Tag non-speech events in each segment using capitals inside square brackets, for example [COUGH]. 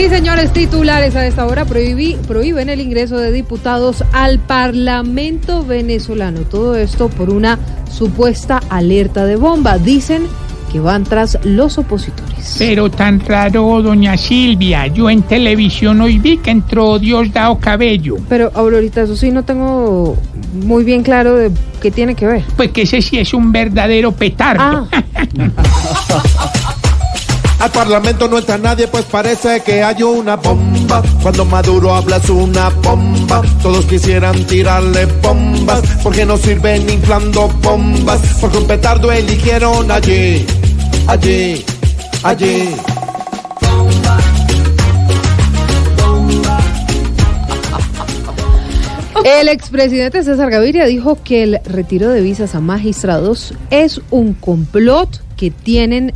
Sí, señores titulares, a esta hora prohibí, prohíben el ingreso de diputados al Parlamento venezolano. Todo esto por una supuesta alerta de bomba. Dicen que van tras los opositores. Pero tan raro, doña Silvia. Yo en televisión hoy vi que entró Diosdado Cabello. Pero, Aurorita, eso sí no tengo muy bien claro de qué tiene que ver. Pues que ese sí es un verdadero petardo. Ah, [LAUGHS] Al parlamento no entra nadie, pues parece que hay una bomba. Cuando Maduro habla es una bomba. Todos quisieran tirarle bombas, porque no sirven inflando bombas. Porque un petardo eligieron allí, allí, allí. el expresidente César Gaviria dijo que el retiro de visas a magistrados es un complot que tienen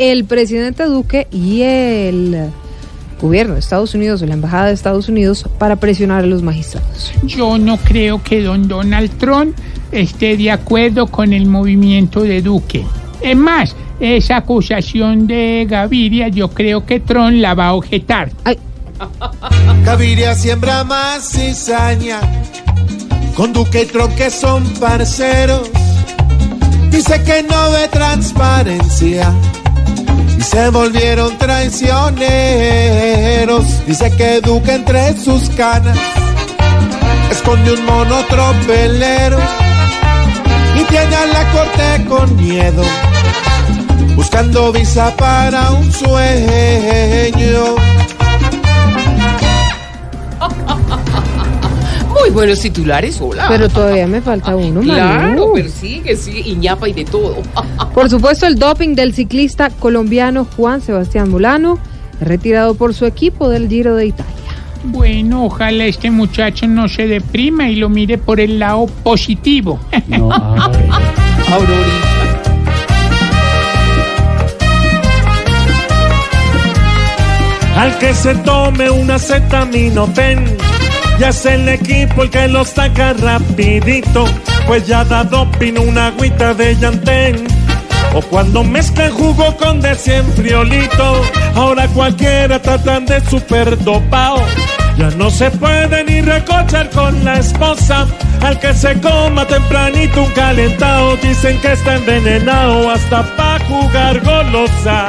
el presidente Duque y el gobierno de Estados Unidos o la embajada de Estados Unidos para presionar a los magistrados. Yo no creo que don Donald Trump esté de acuerdo con el movimiento de Duque. Es más, esa acusación de Gaviria yo creo que Trump la va a objetar. Ay, Gaviria siembra más cizaña. Con Duque y Trump que son parceros. Dice que no ve transparencia. Y se volvieron traicioneros. Dice que Duque entre sus canas esconde un mono tropelero. Y tiene a la corte con miedo. Buscando visa para un sueño. Muy buenos titulares, hola. pero todavía me falta uno, Claro, Manu. persigue, sí, y ñapa y de todo. [LAUGHS] Por supuesto, el doping del ciclista colombiano Juan Sebastián Molano, retirado por su equipo del Giro de Italia. Bueno, ojalá este muchacho no se deprima y lo mire por el lado positivo. [LAUGHS] Aurorita. Al que se tome una acetaminofén, ya es el equipo el que lo saca rapidito, pues ya da doping una agüita de llantén. O cuando mezclan jugo con de cien friolito, ahora cualquiera tratan de super dopao. Ya no se puede ni recochar con la esposa, al que se coma tempranito un calentado, dicen que está envenenado hasta pa' jugar golosa.